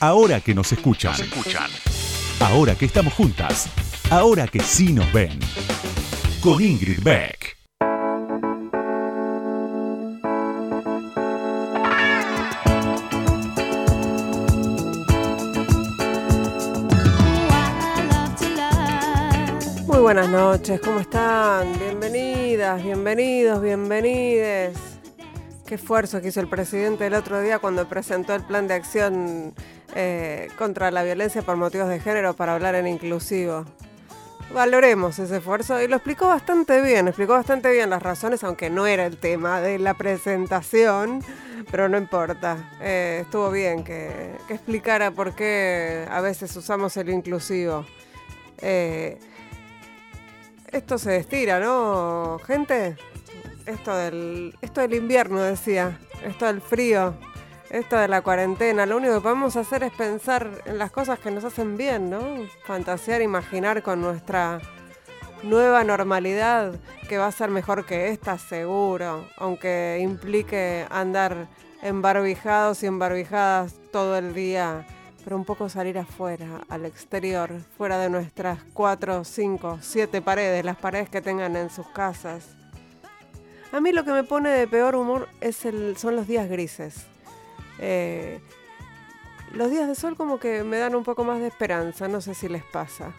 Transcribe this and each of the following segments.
Ahora que nos escuchan. escuchan. Ahora que estamos juntas. Ahora que sí nos ven. Con Ingrid Beck. Muy buenas noches, ¿cómo están? Bienvenidas, bienvenidos, bienvenides. Qué esfuerzo que hizo el presidente el otro día cuando presentó el plan de acción eh, contra la violencia por motivos de género para hablar en inclusivo. Valoremos ese esfuerzo y lo explicó bastante bien, explicó bastante bien las razones, aunque no era el tema de la presentación, pero no importa. Eh, estuvo bien que, explicara por qué a veces usamos el inclusivo. Eh, esto se estira, ¿no, gente? Esto del, esto del invierno, decía, esto del frío, esto de la cuarentena, lo único que podemos hacer es pensar en las cosas que nos hacen bien, ¿no? Fantasear, imaginar con nuestra nueva normalidad que va a ser mejor que esta, seguro, aunque implique andar embarbijados y embarbijadas todo el día, pero un poco salir afuera, al exterior, fuera de nuestras cuatro, cinco, siete paredes, las paredes que tengan en sus casas a mí lo que me pone de peor humor es el, son los días grises. Eh, los días de sol como que me dan un poco más de esperanza, no sé si les pasa.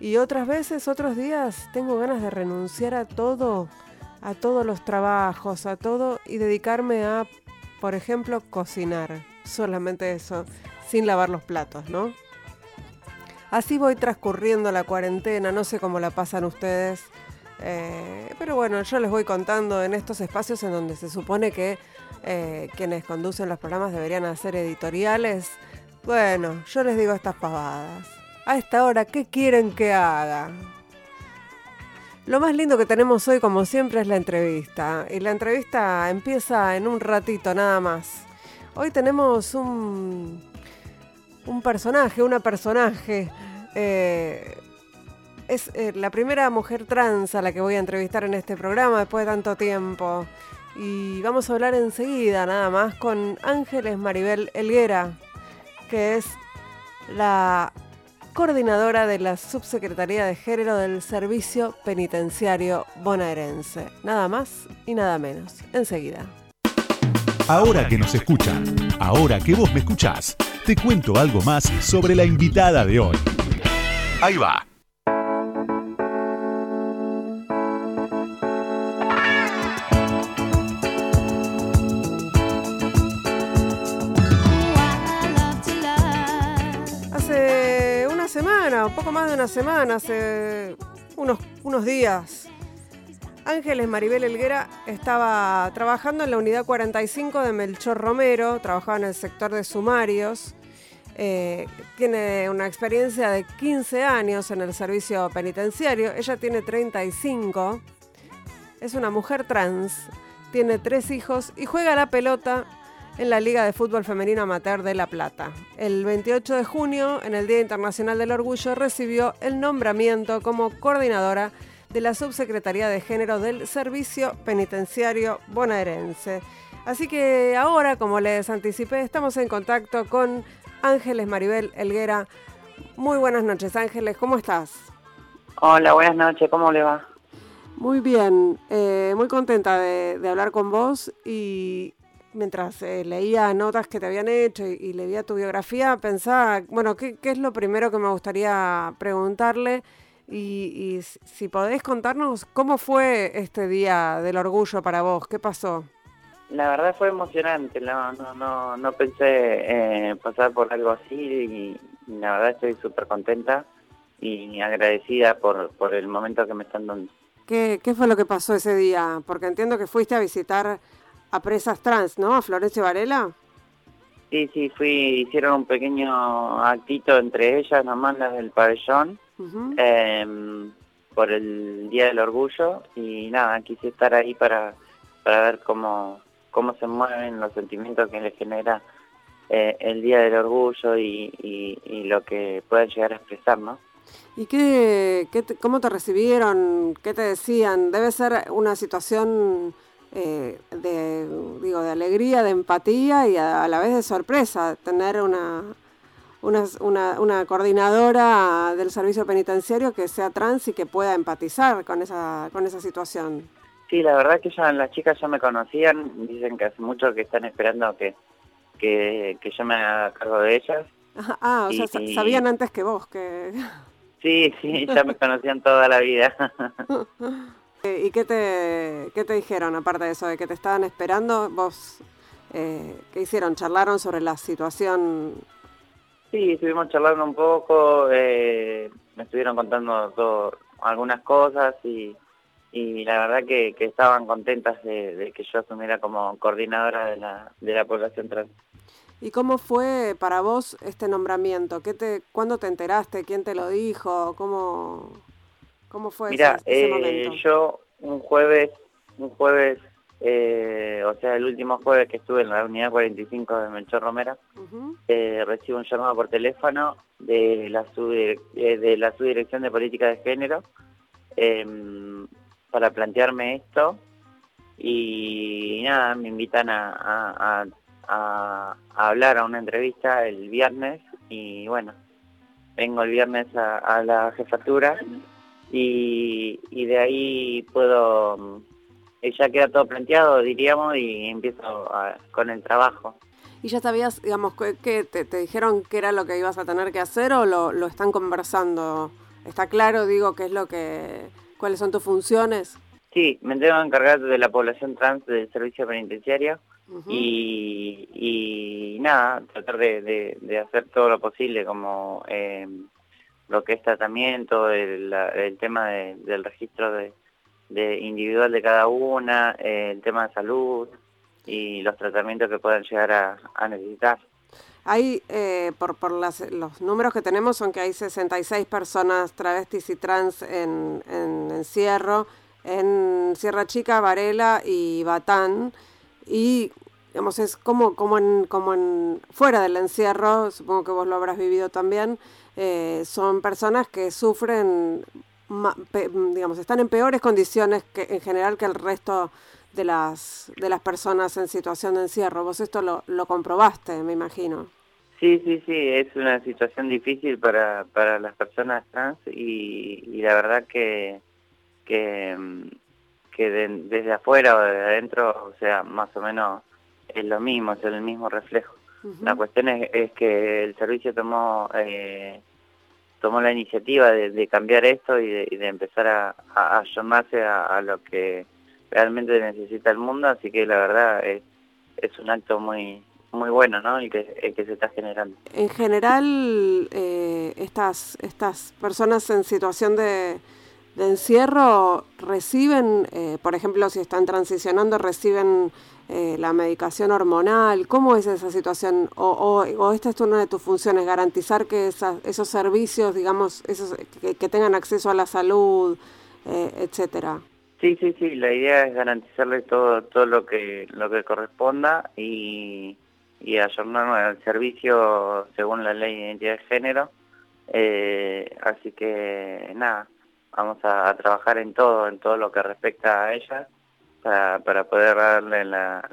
Y otras veces, otros días, tengo ganas de renunciar a todo, a todos los trabajos, a todo y dedicarme a, por ejemplo, cocinar. Solamente eso, sin lavar los platos, ¿no? Así voy transcurriendo la cuarentena, no sé cómo la pasan ustedes. Eh, pero bueno, yo les voy contando en estos espacios en donde se supone que eh, quienes conducen los programas deberían hacer editoriales. Bueno, yo les digo estas pavadas. A esta hora, ¿qué quieren que haga? Lo más lindo que tenemos hoy, como siempre, es la entrevista. Y la entrevista empieza en un ratito nada más. Hoy tenemos un, un personaje, una personaje. Eh, es eh, la primera mujer trans a la que voy a entrevistar en este programa después de tanto tiempo. Y vamos a hablar enseguida, nada más, con Ángeles Maribel Elguera, que es la coordinadora de la Subsecretaría de Género del Servicio Penitenciario Bonaerense. Nada más y nada menos. Enseguida. Ahora que nos escuchan, ahora que vos me escuchás, te cuento algo más sobre la invitada de hoy. Ahí va. Un poco más de una semana, hace unos, unos días. Ángeles Maribel Elguera estaba trabajando en la unidad 45 de Melchor Romero, trabajaba en el sector de sumarios. Eh, tiene una experiencia de 15 años en el servicio penitenciario. Ella tiene 35. Es una mujer trans. Tiene tres hijos y juega la pelota en la Liga de Fútbol Femenino Amateur de La Plata. El 28 de junio, en el Día Internacional del Orgullo, recibió el nombramiento como coordinadora de la Subsecretaría de Género del Servicio Penitenciario Bonaerense. Así que ahora, como les anticipé, estamos en contacto con Ángeles Maribel Elguera. Muy buenas noches, Ángeles, ¿cómo estás? Hola, buenas noches, ¿cómo le va? Muy bien, eh, muy contenta de, de, hablar con vos y, mientras eh, leía notas que te habían hecho y, leía tu biografía, pensaba, bueno, ¿qué, es lo primero que me gustaría preguntarle? Y, si podés contarnos cómo fue este día del orgullo para vos, ¿qué pasó? La verdad fue emocionante, no, no, no, no pensé eh, pasar por algo así y, la verdad estoy súper contenta y agradecida por, por el momento que me están dando. ¿Qué, ¿Qué fue lo que pasó ese día? Porque entiendo que fuiste a visitar a presas trans, ¿no? A Florencia Varela. Sí, sí, fui, hicieron un pequeño actito entre ellas, nomás las del pabellón, em, por el Día del Orgullo, y nada, quise estar ahí para, para ver cómo, cómo se mueven los sentimientos que les genera eh, el Día del Orgullo y, y, lo que puedan llegar a expresar, ¿no? ¿Y qué, qué cómo te recibieron? ¿Qué te decían? Debe ser una situación eh, de, digo, de alegría, de empatía y a, la vez de sorpresa tener una, una, una, coordinadora del servicio penitenciario que sea trans y que pueda empatizar con esa, con esa situación. Sí, la verdad que ya las chicas ya me conocían, dicen que hace mucho que están esperando que, que, yo me haga cargo de ellas. Ah, o sea, sabían antes que vos que... Sí, sí, ya me conocían toda la vida. ¿Y qué te, qué te dijeron aparte de eso, de que te estaban esperando? ¿Vos eh, qué hicieron? ¿Charlaron sobre la situación? Sí, estuvimos charlando un poco, eh, me estuvieron contando algunas cosas y, y la verdad que, que estaban contentas de, que yo asumiera como coordinadora de la, de la población trans. ¿Y cómo fue para vos este nombramiento? ¿Qué te, ¿Cuándo te enteraste? ¿Quién te lo dijo? ¿Cómo, ¿Cómo fue Mira, ese, eh, yo un jueves, un jueves, eh, o sea, el último jueves que estuve en la unidad 45 de Melchor Romera, eh, recibo un llamado por teléfono de la, de la subdirección de política de género em, para plantearme esto y nada, me invitan a, a, hablar a una entrevista el viernes y bueno, vengo el viernes a la jefatura y, de ahí puedo, eh, ya queda todo planteado, diríamos, y empiezo con el trabajo. ¿Y ya sabías, digamos, que te, dijeron qué era lo que ibas a tener que hacer o lo, lo están conversando? ¿Está claro, digo, qué es lo que, cuáles son tus funciones? Sí, me tengo que encargar de la población trans del servicio penitenciario y, y, nada, tratar de, de, hacer todo lo posible como eh, lo que es tratamiento, el, el tema del registro de, individual de cada una, el tema de salud y los tratamientos que puedan llegar a, necesitar. Hay, eh, por, por las, los números que tenemos, son que hay 66 personas travestis y trans en, en encierro, en Sierra Chica, Varela y Batán, y digamos, es como, como, en, como en fuera del encierro, supongo que vos lo habrás vivido también, eh, son personas que sufren, digamos, están en peores condiciones que en general que el resto de las, de las personas en situación de encierro. Vos esto lo, lo comprobaste, me imagino. Sí, sí, sí, es una situación difícil para, para las personas trans y, la verdad que, que, que desde afuera o desde adentro, o sea, más o menos es lo mismo, es el mismo reflejo. La cuestión es, que el servicio tomó eh, tomó la iniciativa de, cambiar esto y de, empezar a, a, a, lo que realmente necesita el mundo, así que la verdad es, es un acto muy muy bueno, ¿no? El que, que se está generando. En general, eh, estas, estas personas en situación de, de encierro reciben, eh, por ejemplo, si están transicionando, reciben eh, la medicación hormonal? ¿Cómo es esa situación? O, o, esta es una de tus funciones, garantizar que esos servicios, digamos, esos, que, tengan acceso a la salud, eh, etcétera. Sí, sí, sí, la idea es garantizarle todo todo lo que lo que corresponda y, y ayornar el servicio según la ley de identidad de género. Eh, así que nada, vamos a, trabajar en todo, en todo lo que respecta a ella para, para poder darle la,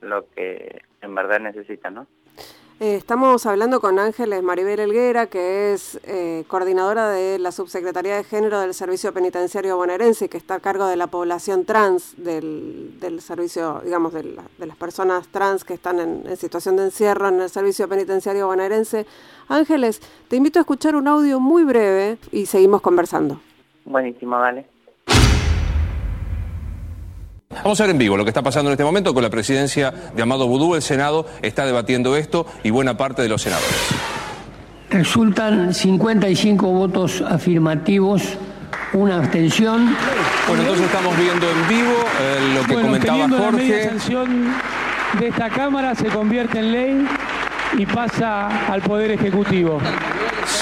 lo, que en verdad necesita, ¿no? Eh, estamos hablando con Ángeles Maribel Elguera, que es eh, coordinadora de la Subsecretaría de Género del Servicio Penitenciario Bonaerense, que está a cargo de la población trans del, del servicio, digamos, de, de, las personas trans que están en, en, situación de encierro en el Servicio Penitenciario Bonaerense. Ángeles, te invito a escuchar un audio muy breve y seguimos conversando. Buenísimo, vale. Vamos a ver en vivo lo que está pasando en este momento con la presidencia de Amado Budú. El Senado está debatiendo esto y buena parte de los senadores. Resultan 55 votos afirmativos, una abstención. Bueno, entonces estamos viendo en vivo eh, lo que comentaba Jorge. La sanción de esta Cámara se convierte en ley y pasa al Poder Ejecutivo.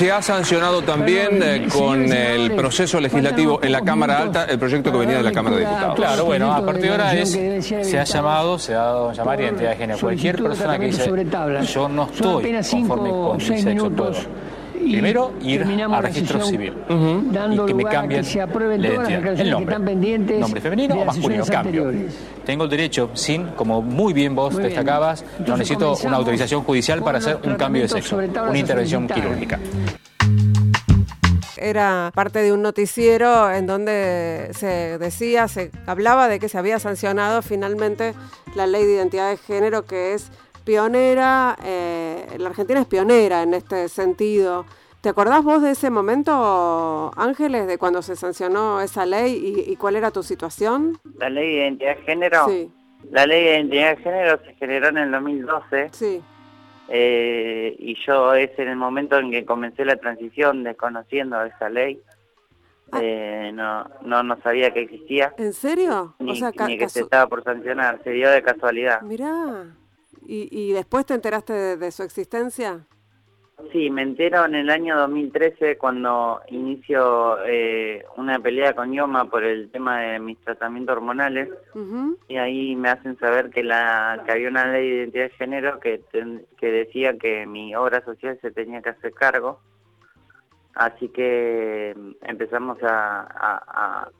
Se ha sancionado también eh, con el proceso legislativo en la Cámara Alta el proyecto que venía de la Cámara de Diputados. Claro, bueno, a partir de ahora es, se ha llamado, se ha dado a llamar identidad de género. Cualquier persona que dice yo no estoy conforme con 18 minutos primero ir al registro civil. y que me cambien se aprueben todas las el nombre, que están pendientes nombre femenino o masculino, cambio. Tengo el derecho, sin, como muy bien vos destacabas, no necesito una autorización judicial para hacer un cambio de sexo, una intervención quirúrgica. Era parte de un noticiero en donde se decía, se hablaba de que se había sancionado finalmente la ley de identidad de género que es pionera, eh, la Argentina es pionera en este sentido. ¿Te acordás vos de ese momento, Ángeles, de cuando se sancionó esa ley y, cuál era tu situación? La ley de identidad de género. Sí. La ley de identidad de género se generó en el 2012. Sí. Eh, y yo es en el momento en que comencé la transición desconociendo esa ley. Ah. Eh, no, no, no sabía que existía. ¿En serio? Ni, que se estaba por sancionar, se dio de casualidad. Mirá. ¿Y, y después te enteraste de, su existencia? Sí, me entero en el año 2013 cuando inicio eh, una pelea con Yoma por el tema de mis tratamientos hormonales y ahí me hacen saber que, la, que había una ley de identidad de género que, que decía que mi obra social se tenía que hacer cargo. Así que empezamos a, a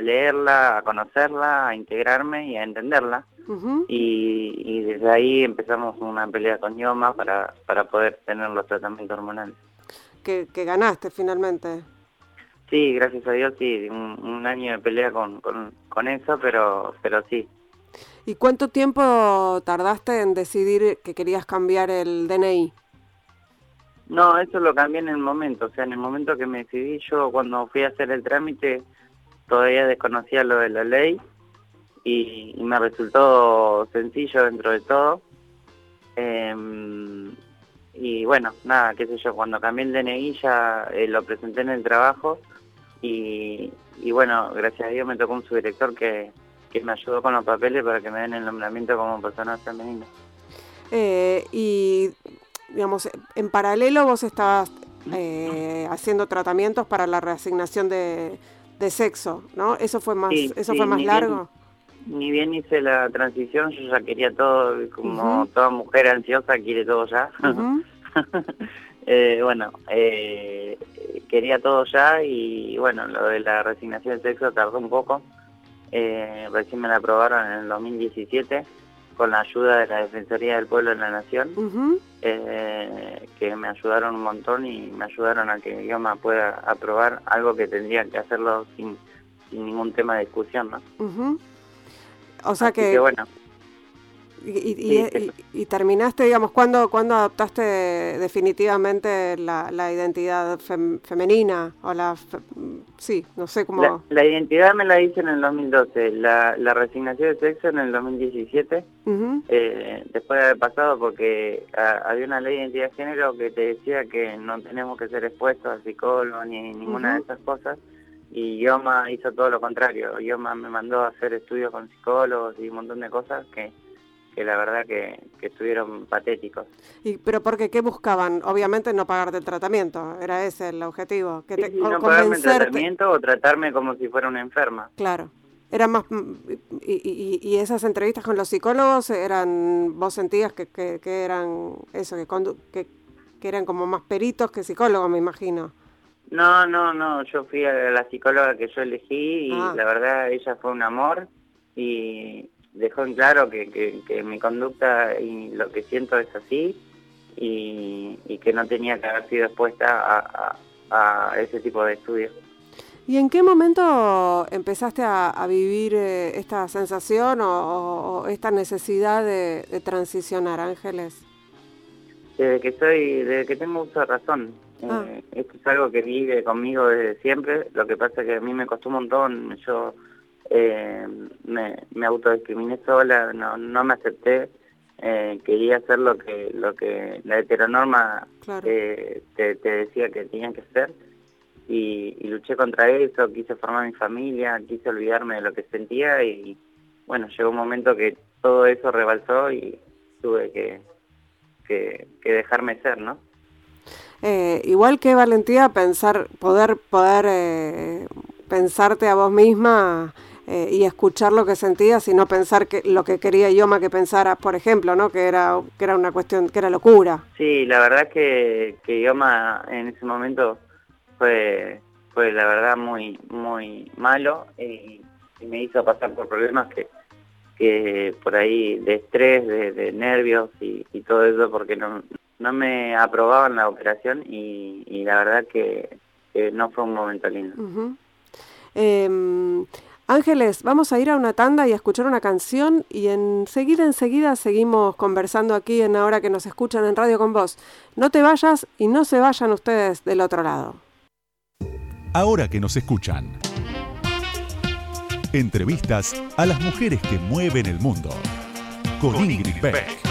leerla, a conocerla, a integrarme y a entenderla y, desde ahí empezamos una pelea con Yoma para, para poder tener los tratamientos hormonales. ¿Que, ganaste finalmente? Sí, gracias a Dios, sí, un, año de pelea con, con, eso, pero, pero sí. ¿Y cuánto tiempo tardaste en decidir que querías cambiar el DNI? No, eso lo cambié en el momento, o sea, en el momento que me decidí, yo cuando fui a hacer el trámite todavía desconocía lo de la ley y, me resultó sencillo dentro de todo. Em, y bueno, nada, qué sé yo, cuando cambié el DNI ya eh, lo presenté en el trabajo y, bueno, gracias a Dios me tocó un subdirector que, que me ayudó con los papeles para que me den el nombramiento como persona femenina. Eh, y, digamos, en paralelo vos estabas eh, haciendo tratamientos para la reasignación de, de sexo, ¿no? ¿Eso fue más, eso fue más largo? ni bien hice la transición, yo ya quería todo, como toda mujer ansiosa quiere todo ya. eh, bueno, eh, quería todo ya y bueno, lo de la resignación de sexo tardó un poco. Eh, recién me la aprobaron en el 2017 con la ayuda de la Defensoría del Pueblo en la Nación, eh, que me ayudaron un montón y me ayudaron a que mi idioma pueda aprobar algo que tendría que hacerlo sin, sin ningún tema de discusión, ¿no? O sea que, bueno. Y, terminaste, digamos, ¿cuándo, ¿cuándo adoptaste definitivamente la, la identidad femenina? o la Sí, no sé cómo... La, identidad me la hice en el 2012, la, la resignación de sexo en el 2017, eh, después de haber pasado porque había una ley de identidad de género que te decía que no tenemos que ser expuestos a psicólogos ni ninguna de esas cosas y Yoma hizo todo lo contrario. Yoma me mandó a hacer estudios con psicólogos y un montón de cosas que, que la verdad que, que estuvieron patéticos. ¿Y pero por qué? ¿Qué buscaban? Obviamente no pagarte el tratamiento, era ese el objetivo. Que te, no pagarme el tratamiento o tratarme como si fuera una enferma. Claro. Era más y, y, esas entrevistas con los psicólogos eran vos sentías que, que, que eran eso que, que que eran como más peritos que psicólogos me imagino no, no, no, yo fui a la psicóloga que yo elegí y ah. la verdad ella fue un amor y dejó en claro que, que, mi conducta y lo que siento es así y, que no tenía que haber sido expuesta a, ese tipo de estudios. ¿Y en qué momento empezaste a, vivir eh, esta sensación o, esta necesidad de, de transicionar, Ángeles? Desde que soy, desde que tengo mucha razón. Ah. Eh, esto es algo que vive conmigo desde siempre. Lo que pasa es que a mí me costó un montón. Yo eh, me, me autodiscriminé sola, no, no me acepté. Eh, quería hacer lo que lo que la heteronorma te, te, decía que tenía que hacer y, y, luché contra eso, quise formar mi familia, quise olvidarme de lo que sentía y bueno, llegó un momento que todo eso rebalsó y tuve que, que, que dejarme ser, ¿no? Eh, igual que valentía pensar, poder, poder eh, pensarte a vos misma eh, y escuchar lo que sentías y no pensar que lo que quería Ioma que pensara, por ejemplo, ¿no? Que era, que era una cuestión, que era locura. Sí, la verdad que, que Ioma en ese momento fue, fue la verdad muy, muy malo y, me hizo pasar por problemas que, que por ahí de estrés, de, nervios y, todo eso porque no, no me aprobaban la operación y, la verdad que, no fue un momento lindo. Ángeles, vamos a ir a una tanda y a escuchar una canción y enseguida, enseguida seguimos conversando aquí en Ahora que nos escuchan en Radio con Vos. No te vayas y no se vayan ustedes del otro lado. Ahora que nos escuchan. Entrevistas a las mujeres que mueven el mundo. Con, Ingrid Beck.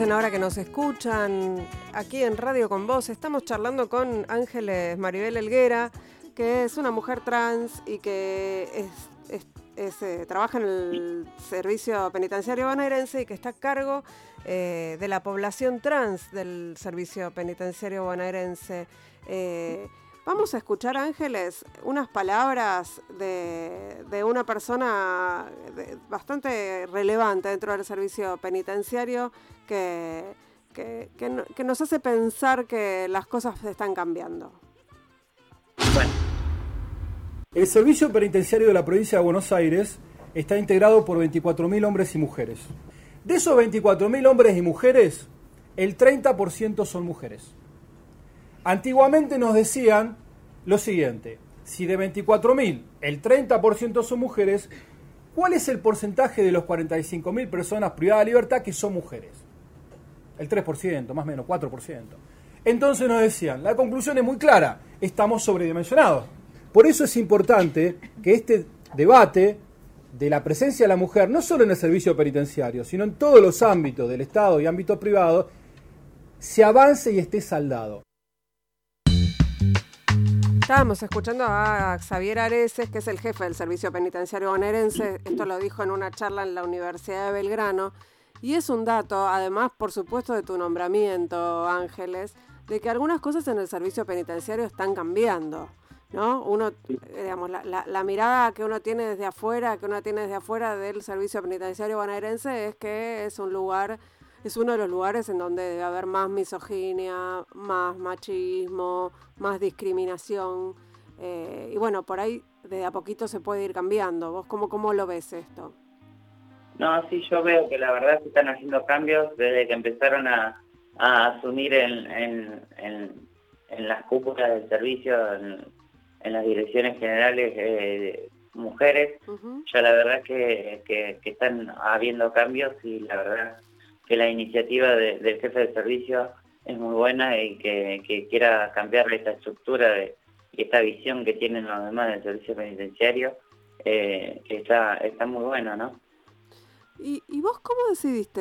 En Ahora que nos escuchan aquí en Radio con Vos. Estamos charlando con Ángeles Maribel Elguera, que es una mujer trans y que es, eh, trabaja en el servicio penitenciario bonaerense y que está a cargo eh, de la población trans del servicio penitenciario bonaerense. Eh, Vamos a escuchar, Ángeles, unas palabras de, una persona bastante relevante dentro del servicio penitenciario que, que, nos hace pensar que las cosas están cambiando. El servicio penitenciario de la provincia de Buenos Aires está integrado por 24.000 hombres y mujeres. De esos 24.000 hombres y mujeres, el 30% son mujeres. Antiguamente nos decían lo siguiente, si de 24.000 el 30% son mujeres, ¿cuál es el porcentaje de los 45.000 personas privadas de libertad que son mujeres? El 3%, más o menos, 4%. Entonces nos decían, la conclusión es muy clara, estamos sobredimensionados. Por eso es importante que este debate de la presencia de la mujer, no solo en el servicio penitenciario, sino en todos los ámbitos del Estado y ámbito privado, se avance y esté saldado. Estábamos escuchando a Xavier Areces, que es el jefe del Servicio Penitenciario Bonaerense. Esto lo dijo en una charla en la Universidad de Belgrano. Y es un dato, además, por supuesto, de tu nombramiento, Ángeles, de que algunas cosas en el servicio penitenciario están cambiando. ¿no? Uno, digamos, la, la, mirada que uno tiene desde afuera, que uno tiene desde afuera del servicio penitenciario bonaerense es que es un lugar es uno de los lugares en donde debe haber más misoginia, más machismo, más discriminación. Eh, y bueno, por ahí de a poquito se puede ir cambiando. ¿Vos cómo, cómo lo ves esto? No, sí, yo veo que la verdad se están haciendo cambios desde que empezaron a, asumir en, en, las cúpulas del servicio, en, las direcciones generales eh, mujeres. Ya la verdad que, que, que están habiendo cambios y la verdad que la iniciativa del jefe de servicio es muy buena y que, quiera cambiar esta estructura de, y esta visión que tienen los demás del servicio penitenciario, eh, está, está muy bueno, ¿no? ¿Y, vos cómo decidiste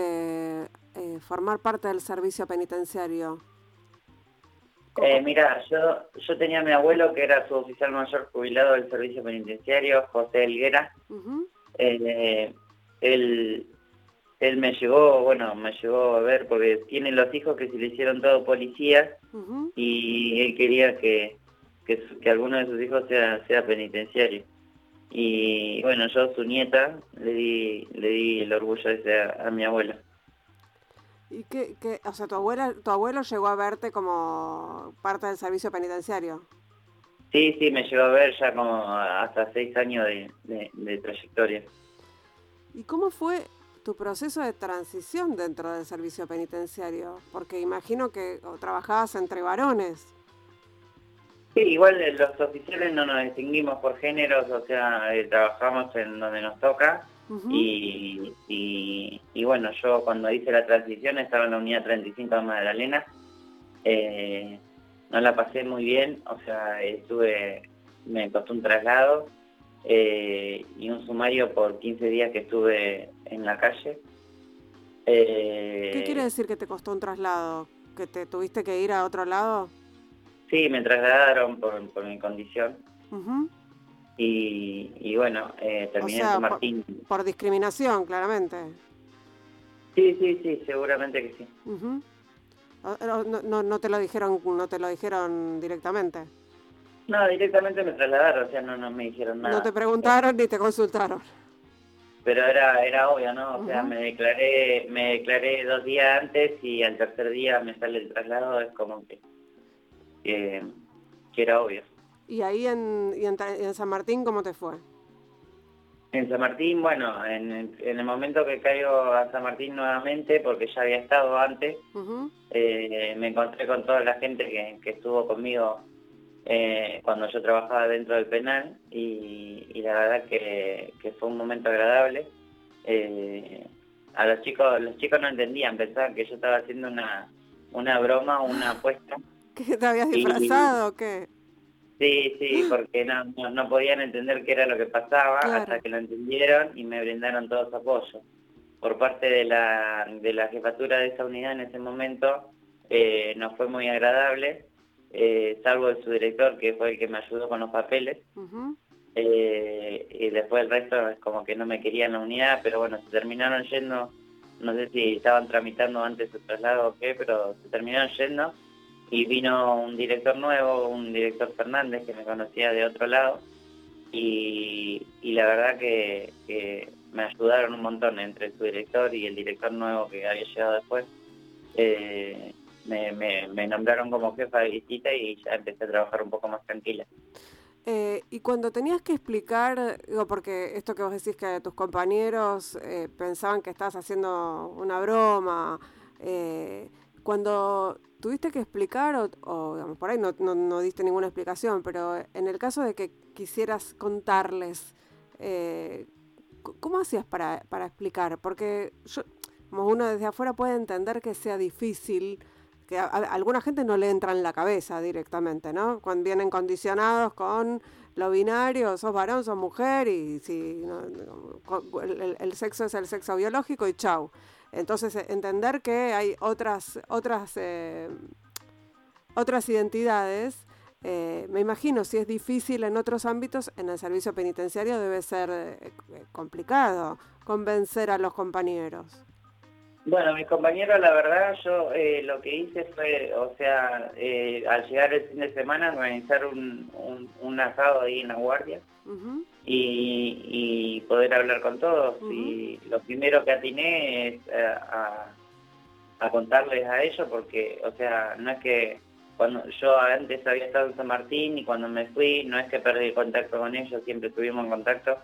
eh, formar parte del servicio penitenciario? Eh, mira, yo, yo tenía a mi abuelo que era su oficial mayor jubilado del servicio penitenciario, José Elguera. él, él me llegó, bueno, me llegó a ver porque tiene los hijos que se le hicieron todo policías y él quería que, que, alguno de sus hijos sea, sea penitenciario. Y bueno, yo su nieta le di, le di el orgullo ese a, mi abuela. ¿Y qué, qué, o sea, tu abuela, tu abuelo llegó a verte como parte del servicio penitenciario? Sí, sí, me llegó a ver ya como hasta seis años de, de trayectoria. ¿Y cómo fue tu proceso de transición dentro del servicio penitenciario? Porque imagino que trabajabas entre varones. Sí, igual eh, los oficiales no nos distinguimos por géneros, o sea, eh, trabajamos en donde nos toca. y, y, bueno, yo cuando hice la transición estaba en la unidad 35 de Magdalena. Eh, no la pasé muy bien, o sea, estuve, me costó un traslado eh, y un sumario por 15 días que estuve en la calle. ¿Qué quiere eh, decir que te costó un traslado? ¿Que te tuviste que ir a otro lado? Sí, me trasladaron por, mi condición. Y, bueno, eh, terminé en San Martín. Por, discriminación, claramente. Sí, sí, sí, seguramente que sí. no, no, no, te lo dijeron, no te lo dijeron directamente. No, directamente me trasladaron, o sea, no, no me dijeron nada. No te preguntaron ni te consultaron. Pero era era obvio, ¿no? O sea, me declaré me declaré dos días antes y al tercer día me sale el traslado, es como que, que, era obvio. ¿Y ahí en, y en, San Martín cómo te fue? En San Martín, bueno, en, en, el momento que caigo a San Martín nuevamente, porque ya había estado antes, eh, me encontré con toda la gente que, que estuvo conmigo eh, cuando yo trabajaba dentro del penal y, la verdad que, fue un momento agradable. Eh, a los chicos, los chicos no entendían, pensaban que yo estaba haciendo una, una broma o una apuesta. ¿Que te habías disfrazado o qué? Sí, sí, porque no, no, podían entender qué era lo que pasaba hasta que lo entendieron y me brindaron todo su apoyo. Por parte de la, de la jefatura de esa unidad en ese momento eh, no fue muy agradable eh, salvo de su director, que fue el que me ayudó con los papeles. Eh, y después el resto es como que no me querían en la unidad, pero bueno, se terminaron yendo, no sé si estaban tramitando antes su traslado o qué, pero se terminaron yendo y vino un director nuevo, un director Fernández que me conocía de otro lado y, la verdad que, me ayudaron un montón entre su director y el director nuevo que había llegado después. Eh, me, me, nombraron como jefa de visita y ya empecé a trabajar un poco más tranquila. Eh, y cuando tenías que explicar, digo, porque esto que vos decís que tus compañeros eh, pensaban que estabas haciendo una broma, eh, cuando tuviste que explicar, o, digamos, por ahí no, diste ninguna explicación, pero en el caso de que quisieras contarles, ¿cómo hacías para, para explicar? Porque yo, como uno desde afuera puede entender que sea difícil que a, alguna gente no le entra en la cabeza directamente, ¿no? Cuando vienen condicionados con lo binario, sos varón, sos mujer y si el, sexo es el sexo biológico y chau. Entonces eh, entender que hay otras otras eh, otras identidades, eh, me imagino si es difícil en otros ámbitos, en el servicio penitenciario debe ser complicado convencer a los compañeros. Bueno, mis compañeros, la verdad, yo eh, lo que hice fue, o sea, eh, al llegar el fin de semana, organizar un, un, asado ahí en la guardia y, poder hablar con todos. Y lo primero que atiné es eh, a, a, contarles a ellos, porque, o sea, no es que cuando yo antes había estado en San Martín y cuando me fui, no es que perdí contacto con ellos, siempre estuvimos en contacto.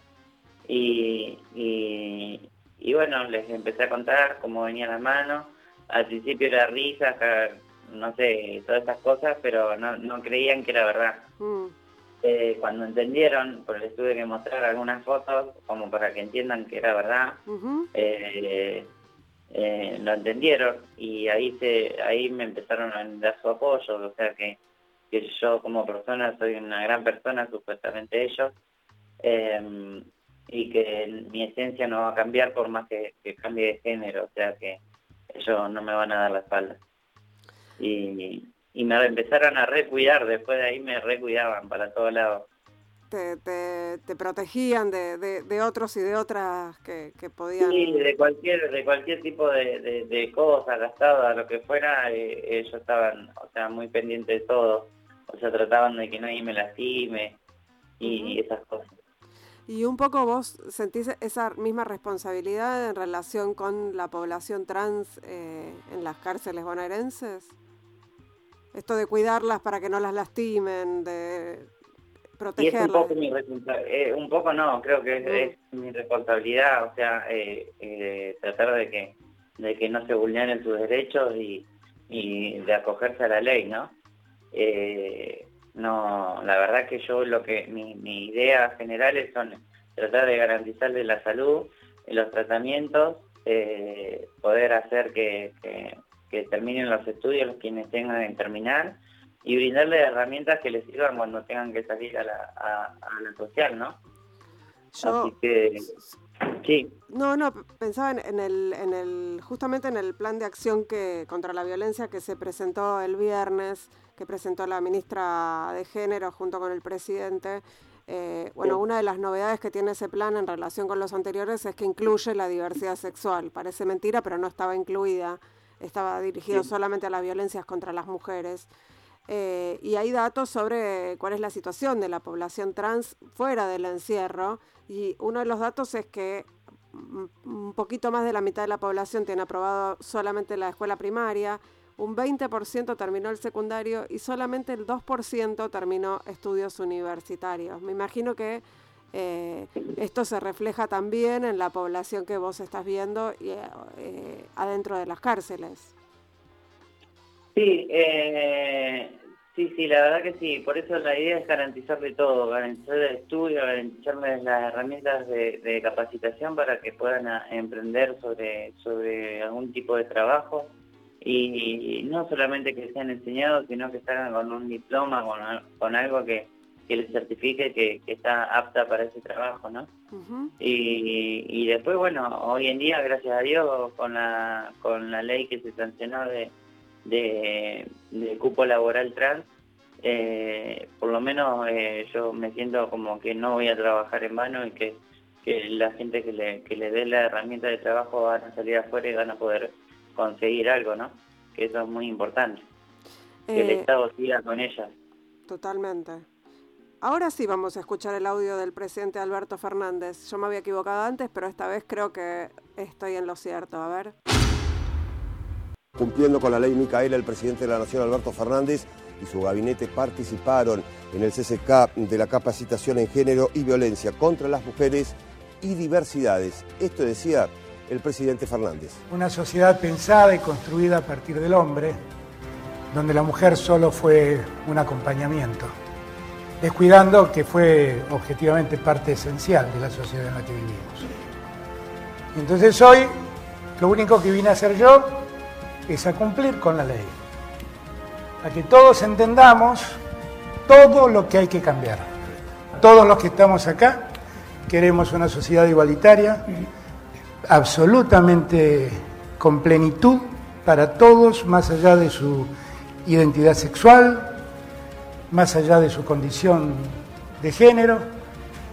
y, y bueno, les empecé a contar cómo venía la mano. Al principio era risa, no sé, todas esas cosas, pero no, no creían que era verdad. Mm. Eh, cuando entendieron, pues les tuve que mostrar algunas fotos como para que entiendan que era verdad, eh, eh, lo entendieron y ahí se ahí me empezaron a dar su apoyo, o sea que, que yo como persona soy una gran persona, supuestamente ellos, y que mi esencia no va a cambiar por más que, cambie de género, o sea que ellos no me van a dar la espalda. Y, y me empezaron a recuidar, después de ahí me recuidaban para todos lados. Te, te, protegían de, de, otros y de otras que, que podían... Sí, de cualquier, de cualquier tipo de, de, cosa, gastada, lo que fuera, eh, ellos estaban o sea, muy pendientes de todo. O sea, trataban de que nadie me lastime y esas cosas. Y un poco vos sentís esa misma responsabilidad en relación con la población trans eh, en las cárceles bonaerenses. Esto de cuidarlas para que no las lastimen, de protegerlas. un poco mi eh, un poco no, creo que es, mm. mi responsabilidad, o sea, eh, tratar de que de que no se vulneren sus derechos y, y de acogerse a la ley, ¿no? No, la verdad que yo lo que mi, mi ideas generales son tratar de garantizarle la salud, los tratamientos, eh, poder hacer que, terminen los estudios quienes tengan que terminar y brindarle herramientas que les sirvan cuando tengan que salir a la, a, la social, ¿no? Así que, sí. No, no, pensaba en, el, en el, justamente en el plan de acción que contra la violencia que se presentó el viernes que presentó la ministra de Género junto con el presidente, Eh, bueno, una de las novedades que tiene ese plan en relación con los anteriores es que incluye la diversidad sexual. Parece mentira, pero no estaba incluida. Estaba dirigido solamente a las violencias contra las mujeres. Eh, y hay datos sobre cuál es la situación de la población trans fuera del encierro. Y uno de los datos es que un poquito más de la mitad de la población tiene aprobado solamente la escuela primaria, un 20% terminó el secundario y solamente el 2% terminó estudios universitarios. Me imagino que eh, esto se refleja también en la población que vos estás viendo y, eh, adentro de las cárceles. Sí, eh, sí, sí, la verdad que sí. Por eso la idea es garantizarle todo, garantizar el estudio, garantizarles las herramientas de, capacitación para que puedan emprender sobre, sobre algún tipo de trabajo y no solamente que sean enseñados, sino que salgan con un diploma, con, algo que, les certifique que, está apta para ese trabajo, ¿no? y, después, bueno, hoy en día, gracias a Dios, con la, con la ley que se sancionó de, de, cupo laboral trans, eh, por lo menos eh, yo me siento como que no voy a trabajar en vano y que, que la gente que le, que le dé la herramienta de trabajo van a salir afuera y van a poder conseguir algo, ¿no? Que eso es muy importante. Que el eh, Estado siga con ella. Totalmente. Ahora sí vamos a escuchar el audio del presidente Alberto Fernández. Yo me había equivocado antes, pero esta vez creo que estoy en lo cierto. A ver. Cumpliendo con la ley Micaela, el presidente de la Nación, Alberto Fernández, y su gabinete participaron en el CCK de la capacitación en género y violencia contra las mujeres y diversidades. Esto decía el presidente Fernández. Una sociedad pensada y construida a partir del hombre, donde la mujer solo fue un acompañamiento, descuidando que fue objetivamente parte esencial de la sociedad en la que vivimos. Y entonces hoy lo único que vine a hacer yo es a cumplir con la ley, a que todos entendamos todo lo que hay que cambiar. Todos los que estamos acá queremos una sociedad igualitaria absolutamente con plenitud para todos, más allá de su identidad sexual, más allá de su condición de género.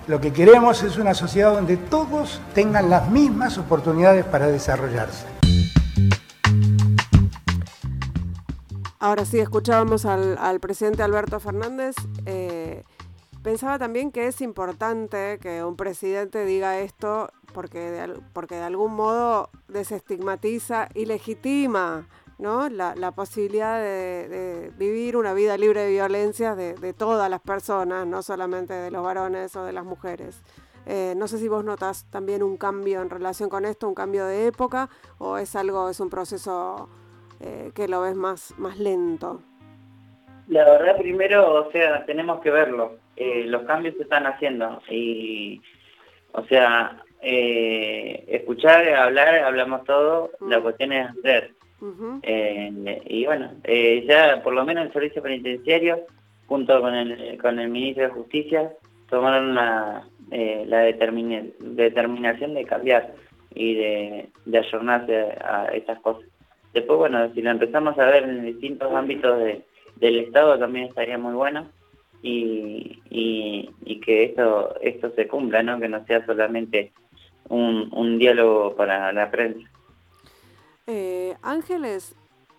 Lo que queremos es una sociedad donde todos tengan las mismas oportunidades para desarrollarse. Ahora sí, escuchábamos al, presidente Alberto Fernández. Eh, pensaba también que es importante que un presidente diga esto porque de, porque de algún modo desestigmatiza y legitima ¿no? la, posibilidad de, vivir una vida libre de violencia de, todas las personas, no solamente de los varones o de las mujeres. Eh, no sé si vos notas también un cambio en relación con esto, un cambio de época, o es algo, es un proceso eh, que lo ves más, más lento. La verdad, primero, o sea, tenemos que verlo. Eh, los cambios se están haciendo y, o sea, eh, escuchar, hablar, hablamos todo, la cuestión es hacer. Eh, y bueno, eh, ya por lo menos el servicio penitenciario, junto con el, con el ministro de Justicia, tomaron la, la determinación de cambiar y de, de ayornarse a estas cosas. Después, bueno, si lo empezamos a ver en distintos ámbitos del Estado también estaría muy bueno y, y, y que esto, esto se cumpla, ¿no? que no sea solamente un, diálogo para la prensa. Eh, Ángeles,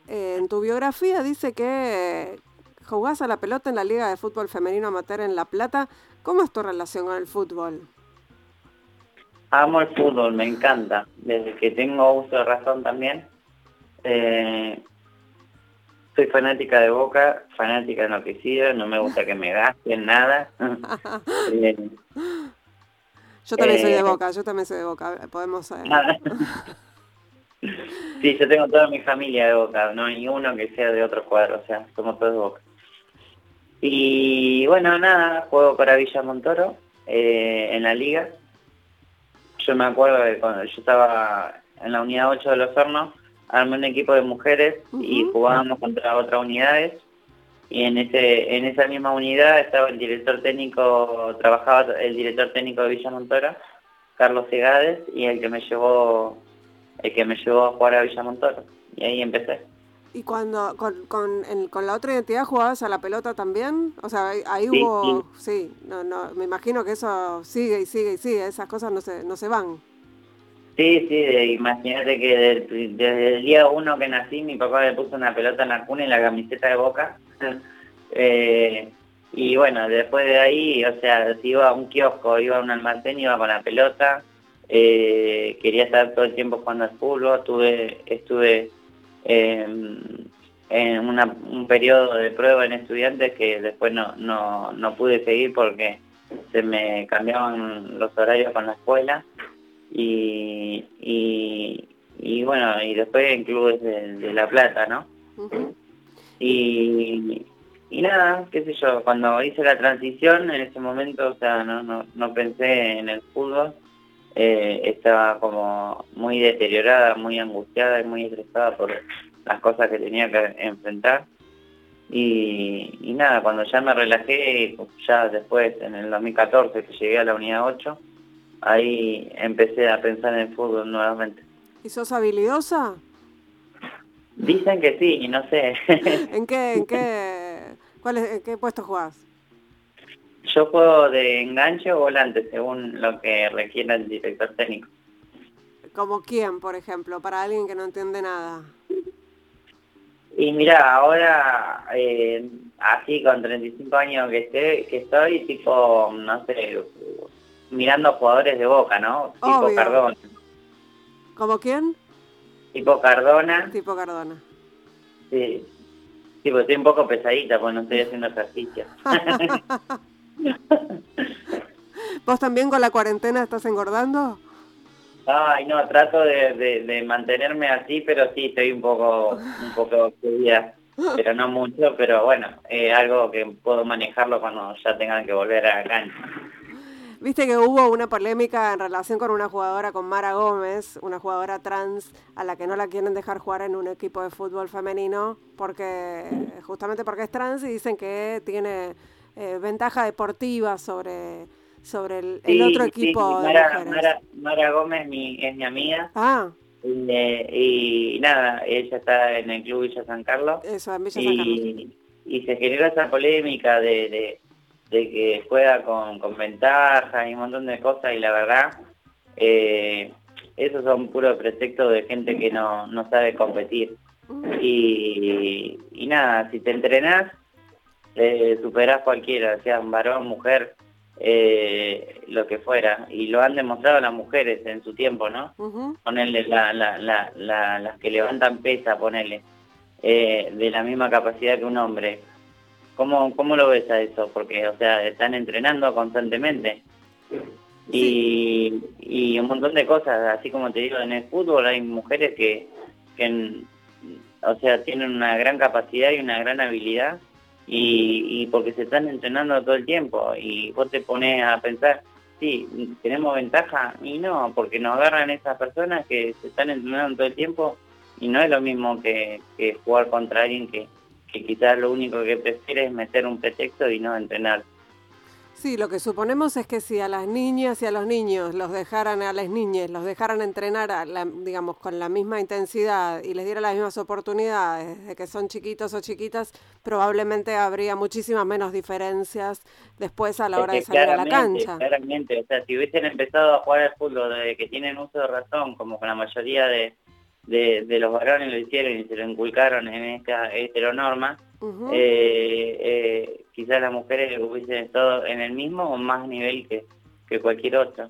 eh, en tu biografía dice que jugás a la pelota en la Liga de Fútbol Femenino Amateur en La Plata. ¿Cómo es tu relación con el fútbol? Amo el fútbol, me encanta. Desde que tengo uso de razón también. Eh, soy fanática de Boca, fanática enloquecida, no me gusta que me gasten nada. Yo también soy de eh, Boca, yo también soy de Boca, podemos... Eh... sí, yo tengo toda mi familia de Boca, no hay uno que sea de otro cuadro, o sea, somos todos de Boca. Y bueno, nada, juego para Villa Montoro eh, en la liga. Yo me acuerdo de cuando yo estaba en la unidad 8 de los hornos, armé un equipo de mujeres y jugábamos contra otras unidades y en ese en esa misma unidad estaba el director técnico trabajaba el director técnico de Villa Montoro Carlos Segades y el que me llevó el que me llevó a jugar a Villa Montoro y ahí empecé ¿Y cuando con, con, con, la otra identidad jugabas a la pelota también? O sea, ahí, hubo... Sí. no, no, me imagino que eso sigue y sigue y sigue, esas cosas no se, no se van. Sí, sí, imagínate que desde, el día uno que nací mi papá me puso una pelota en la cuna y la camiseta de boca. eh, y bueno, después de ahí, o sea, si iba a un kiosco, iba a un almacén, iba con la pelota, eh, quería estar todo el tiempo jugando al fútbol, estuve, estuve em, en un periodo de prueba en estudiantes que después no, no, no pude seguir porque se me cambiaban los horarios con la escuela y, y, bueno, y después en clubes de, La Plata, ¿no? y, y nada, qué sé yo, cuando hice la transición en ese momento, o sea, no, no, no pensé en el fútbol, eh, estaba como muy deteriorada, muy angustiada y muy estresada por las cosas que tenía que enfrentar. Y, y nada, cuando ya me relajé, ya después, en el 2014 que llegué a la unidad 8, ahí empecé a pensar en el fútbol nuevamente. ¿Y sos habilidosa? Dicen que sí, no sé. ¿En qué, en qué, cuál es, qué puesto jugás? Yo juego de enganche o volante, según lo que requiera el director técnico. ¿Como quién, por ejemplo, para alguien que no entiende nada? Y mira, ahora, eh, así con 35 años que, esté, que estoy, tipo, no sé, mirando jugadores de Boca, ¿no? Tipo Cardona. ¿Como quién? Tipo Cardona. Tipo Cardona. Sí. Sí, pues estoy un poco pesadita porque no estoy haciendo ejercicio. ¿Vos también con la cuarentena estás engordando? Ay, no, trato de, mantenerme así, pero sí, estoy un poco, un poco pero no mucho, pero bueno, algo que puedo manejarlo cuando ya tengan que volver a la cancha. Viste que hubo una polémica en relación con una jugadora, con Mara Gómez, una jugadora trans a la que no la quieren dejar jugar en un equipo de fútbol femenino, porque justamente porque es trans y dicen que tiene eh, ventaja deportiva sobre, sobre el, otro equipo. Mara, Mara, Gómez es mi amiga. Ah. Y, nada, ella está en el club Villa San Carlos. Eso, en Villa San Carlos. Y, se generó esa polémica de de que juega con, con ventaja y un montón de cosas y la verdad, eh, esos son puros pretextos de gente que no, no sabe competir. Y, y nada, si te entrenás, eh, superás cualquiera, sea un varón, mujer, eh, lo que fuera. Y lo han demostrado las mujeres en su tiempo, ¿no? Ponerle la, la, la, las que levantan pesa, ponerle, eh, de la misma capacidad que un hombre. ¿Cómo, ¿Cómo lo ves a eso? Porque, o sea, están entrenando constantemente. Y, y un montón de cosas, así como te digo, en el fútbol hay mujeres que, que o sea, tienen una gran capacidad y una gran habilidad y, y porque se están entrenando todo el tiempo y vos te pones a pensar, sí, tenemos ventaja y no, porque nos agarran esas personas que se están entrenando todo el tiempo y no es lo mismo que, que jugar contra alguien que, que quizás lo único que prefiere es meter un pretexto y no entrenar. Sí, lo que suponemos es que si a las niñas y a los niños los dejaran, a las niñas, los dejaran entrenar, a digamos, con la misma intensidad y les diera las mismas oportunidades de que son chiquitos o chiquitas, probablemente habría muchísimas menos diferencias después a la hora de salir a la cancha. Claramente, o sea, si hubiesen empezado a jugar al fútbol desde que tienen uso de razón, como con la mayoría de, de, los varones lo hicieron y se lo inculcaron en esta heteronorma, eh, eh, quizás las mujeres hubiesen estado en el mismo o más nivel que, que cualquier otro.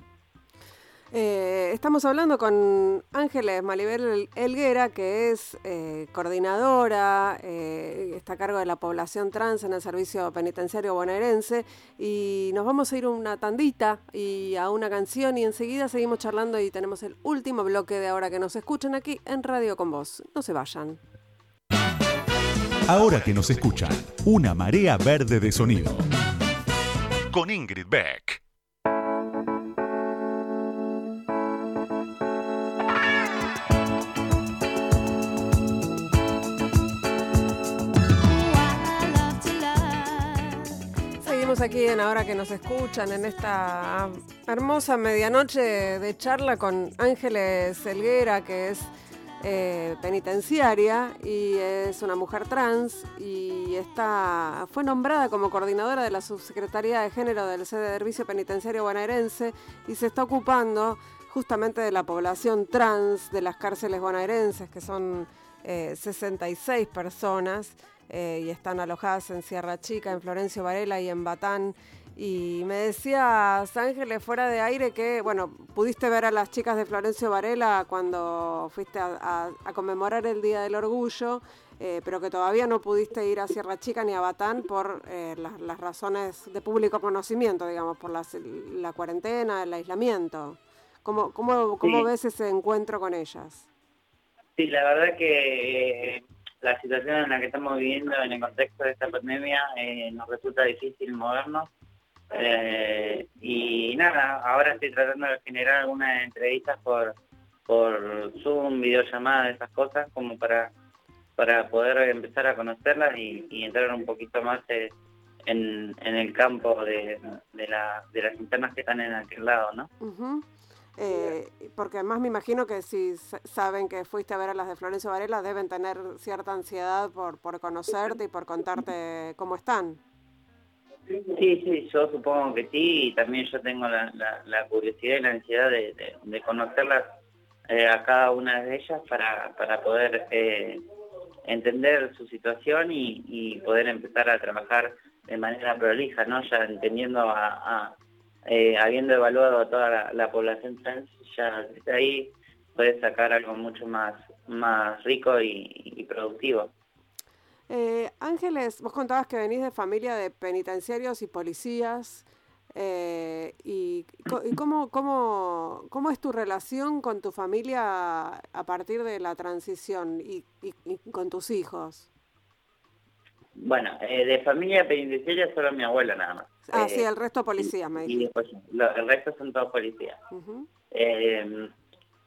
Eh, estamos hablando con Ángeles Malibel Elguera, que es eh, coordinadora, eh, está a cargo de la población trans en el Servicio Penitenciario Bonaerense, y nos vamos a ir una tandita y a una canción, y enseguida seguimos charlando y tenemos el último bloque de ahora que nos escuchan aquí en Radio con Vos. No se vayan. Ahora que nos escuchan, una marea verde de sonido. Con Ingrid Beck. Aquí en Ahora que nos escuchan en esta hermosa medianoche de charla con Ángeles Elguera, que es eh, penitenciaria y es una mujer trans y está, fue nombrada como coordinadora de la Subsecretaría de Género del Servicio Penitenciario Bonaerense y se está ocupando justamente de la población trans de las cárceles bonaerenses, que son 66 eh, personas eh, y están alojadas en Sierra Chica, en Florencio Varela y en Batán. Y me decías, Ángeles, fuera de aire, que, bueno, pudiste ver a las chicas de Florencio Varela cuando fuiste a, conmemorar el Día del Orgullo, eh, pero que todavía no pudiste ir a Sierra Chica ni a Batán por las, razones de público conocimiento, digamos, por la cuarentena, el aislamiento. ¿Cómo, cómo, cómo ves ese encuentro con ellas? Sí, la verdad que eh, la situación en la que estamos viviendo en el contexto de esta pandemia eh, nos resulta difícil movernos. Eh, y nada, ahora estoy tratando de generar algunas entrevistas por, por Zoom, videollamada, esas cosas, como para, para poder empezar a conocerlas y, entrar un poquito más en, en el campo de, de las internas que están en aquel lado, ¿no? Eh, porque además me imagino que si saben que fuiste a ver a las de Florencio Varela, deben tener cierta ansiedad por, por conocerte y por contarte cómo están. Sí, sí, yo supongo que sí, y también yo tengo la, curiosidad y la ansiedad de, conocerlas eh, a cada una de ellas para, para poder eh, entender su situación y, poder empezar a trabajar de manera prolija, ¿no? Ya entendiendo a eh, habiendo evaluado a toda la, población trans, ya desde ahí puedes sacar algo mucho más, más rico y, productivo. Eh, Ángeles, vos contabas que venís de familia de penitenciarios y policías. Eh, y, cómo, cómo, cómo, es tu relación con tu familia a partir de la transición y, con tus hijos? Bueno, de familia penitenciaria solo mi abuela nada más. Ah, sí, eh, el resto policías, me Y después, el resto son todos policías. Eh,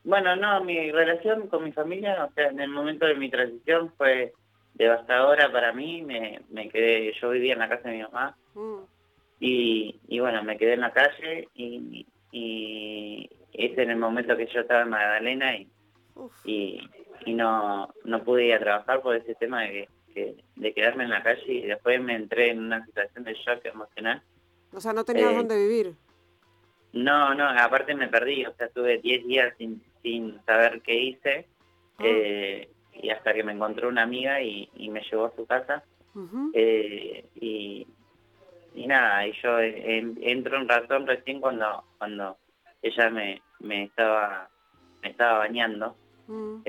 bueno, no, mi relación con mi familia, o sea, en el momento de mi transición fue devastadora para mí, me, me quedé, yo vivía en la casa de mi mamá, mm. y, y bueno, me quedé en la calle, y, y ese en el momento que yo estaba en Magdalena, y, y, y, no, no pude ir a trabajar por ese tema de que, de quedarme en la calle y después me entré en una situación de shock emocional o sea, no tenías eh, dónde vivir. No, no, aparte me perdí, o sea, estuve 10 días sin, sin saber qué hice ah. eh, y hasta que me encontró una amiga y, me llevó a su casa eh, y, y nada, y yo entro en razón recién cuando cuando ella me, me estaba me estaba bañando mm.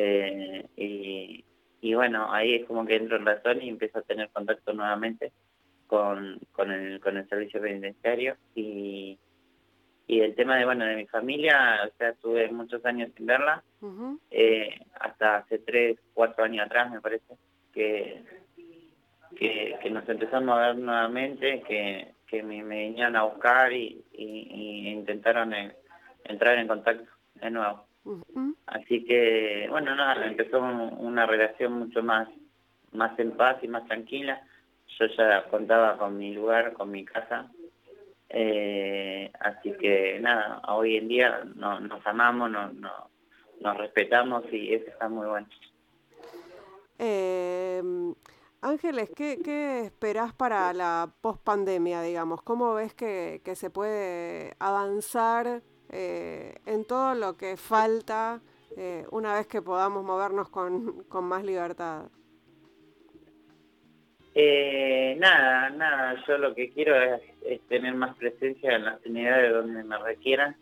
y, y bueno, ahí es como que entro en razón y empiezo a tener contacto nuevamente con, con, el, con el servicio penitenciario y, y el tema de bueno de mi familia, o sea, tuve muchos años sin verla, eh, hasta hace tres, cuatro años atrás me parece, que, que, nos empezamos a ver nuevamente, que, que me, vinieron a buscar y, y, intentaron eh, entrar en contacto de nuevo. Así que, bueno, nada, empezó una relación mucho más, más en paz y más tranquila yo ya contaba con mi lugar, con mi casa, eh, así que nada, hoy en día no, nos amamos, no, no, nos respetamos y eso está muy bueno. Eh, Ángeles, ¿qué, ¿qué esperás para la pospandemia, digamos? ¿Cómo ves que, se puede avanzar eh, en todo lo que falta eh, una vez que podamos movernos con más libertad? Eh, nada, nada, yo lo que quiero es, tener más presencia en las unidades donde me requieran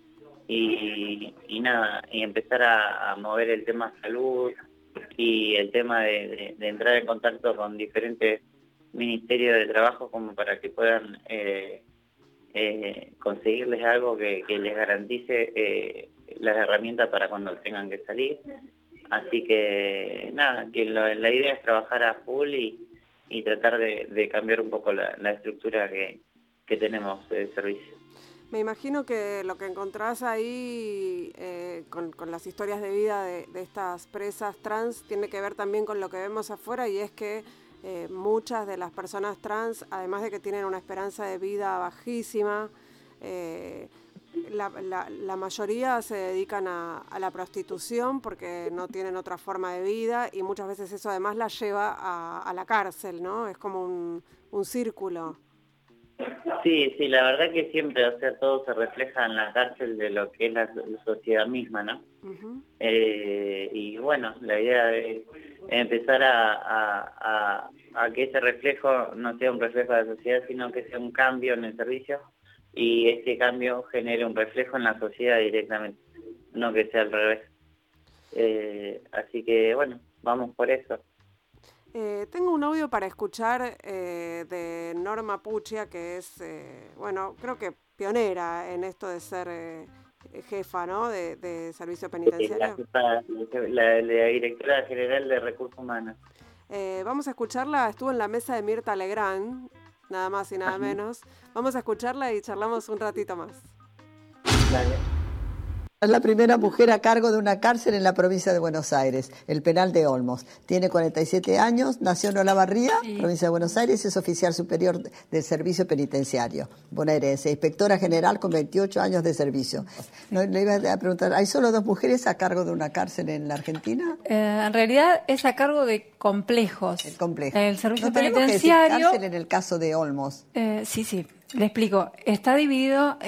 y, nada, y empezar a, mover el tema salud y el tema de, entrar en contacto con diferentes ministerios de trabajo como para que puedan eh, eh, conseguirles algo que, les garantice eh, las herramientas para cuando tengan que salir. Así que nada, que la idea es trabajar a full y, y tratar de, cambiar un poco la, estructura que, tenemos de servicio. Me imagino que lo que encontrás ahí eh, con, las historias de vida de, estas presas trans tiene que ver también con lo que vemos afuera y es que eh, muchas de las personas trans, además de que tienen una esperanza de vida bajísima, eh, la, mayoría se dedican a, la prostitución porque no tienen otra forma de vida y muchas veces eso además la lleva a, la cárcel, ¿no? Es como un, círculo. Sí, sí, la verdad que siempre, o sea, todo se refleja en la cárcel de lo que es la, sociedad misma, ¿no? Eh, y bueno, la idea es empezar a, a que ese reflejo no sea un reflejo de la sociedad, sino que sea un cambio en el servicio y este cambio genere un reflejo en la sociedad directamente, no que sea al revés. Eh, así que bueno, vamos por eso. Eh, tengo un audio para escuchar eh, de Norma Puccia, que es, bueno, creo que pionera en esto de ser jefa, ¿no? De, servicio penitenciario. La, la, directora general de recursos humanos. vamos a escucharla, estuvo en la mesa de Mirta Legrand, nada más y nada menos. Vamos a escucharla y charlamos un ratito más. Es la primera mujer a cargo de una cárcel en la provincia de Buenos Aires, el penal de Olmos. Tiene 47 años, nació en Olavarría, provincia de Buenos Aires, es oficial superior del servicio penitenciario bonaerense, inspectora general con 28 años de servicio. No, le iba a preguntar, ¿hay solo dos mujeres a cargo de una cárcel en la Argentina? Eh, en realidad es a cargo de complejos. El complejo. El servicio penitenciario. cárcel en el caso de Olmos. Eh, sí, sí. Le explico. Está dividido,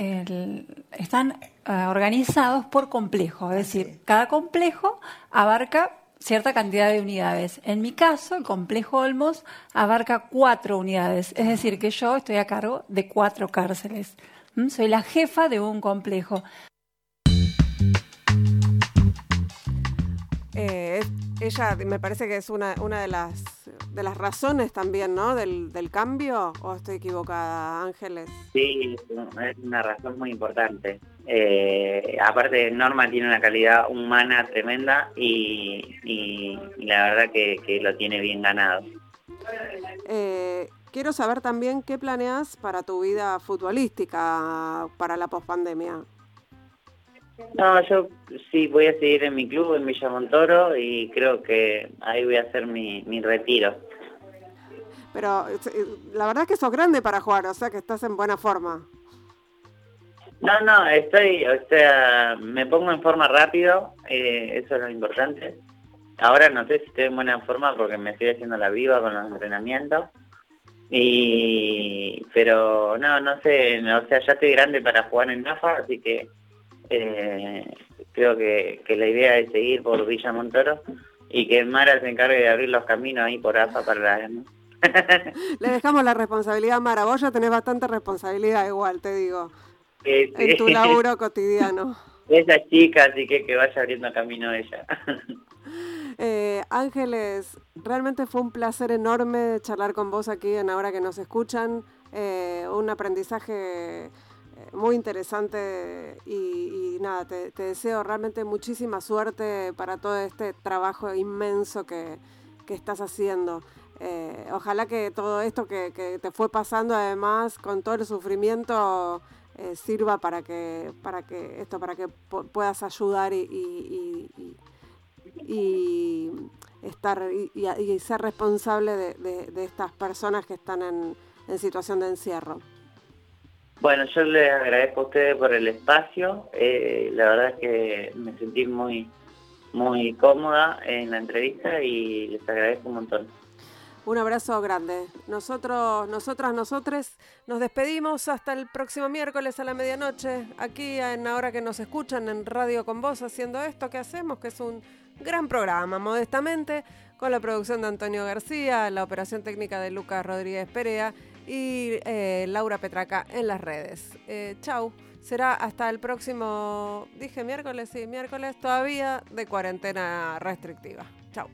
están eh, organizados por complejo, es decir, cada complejo abarca cierta cantidad de unidades. En mi caso, el complejo Olmos abarca cuatro unidades, es decir, que yo estoy a cargo de cuatro cárceles. ¿Mm? Soy la jefa de un complejo. Eh, ella me parece que es una, una de, las, de las razones también, ¿no? Del, del cambio, ¿o estoy equivocada, Ángeles? Sí, es una razón muy importante. Eh, aparte, Norma tiene una calidad humana tremenda y, y, la verdad que, que, lo tiene bien ganado. Eh, quiero saber también qué planeas para tu vida futbolística para la pospandemia. No, yo sí voy a seguir en mi club, en Villa Montoro, y creo que ahí voy a hacer mi, mi retiro. Pero eh, la verdad es que sos grande para jugar, o sea que estás en buena forma. No, no, estoy, o sea, me pongo en forma rápido, eh, eso es lo importante. Ahora no sé si estoy en buena forma porque me estoy haciendo la viva con los entrenamientos. Y, pero no, no sé, o sea, ya estoy grande para jugar en NAFA, así que eh, creo que, la idea es seguir por Villa Montoro y que Mara se encargue de abrir los caminos ahí por AFA para la... Le dejamos la responsabilidad a Mara, vos ya tenés bastante responsabilidad igual, te digo, en tu laburo cotidiano. Esa chica, así que que vaya abriendo camino ella. Eh, Ángeles, realmente fue un placer enorme charlar con vos aquí en Ahora que nos escuchan. Eh, un aprendizaje muy interesante y, nada, te, deseo realmente muchísima suerte para todo este trabajo inmenso que, estás haciendo. Eh, ojalá que todo esto que, te fue pasando además con todo el sufrimiento eh, sirva para que para que esto para que puedas ayudar y, y, estar y, ser responsable de, estas personas que están en situación de encierro. Bueno, yo les agradezco a ustedes por el espacio. Eh, la verdad es que me sentí muy, muy cómoda en la entrevista y les agradezco un montón. Un abrazo grande. Nosotros, nosotras, nosotres nos despedimos hasta el próximo miércoles a la medianoche, aquí en Ahora que nos escuchan en Radio con Vos haciendo esto que hacemos, que es un gran programa, modestamente, con la producción de Antonio García, la operación técnica de Lucas Rodríguez Perea y eh, Laura Petraca en las redes. Eh, chau. Será hasta el próximo, dije miércoles, sí, miércoles todavía de cuarentena restrictiva. Chau.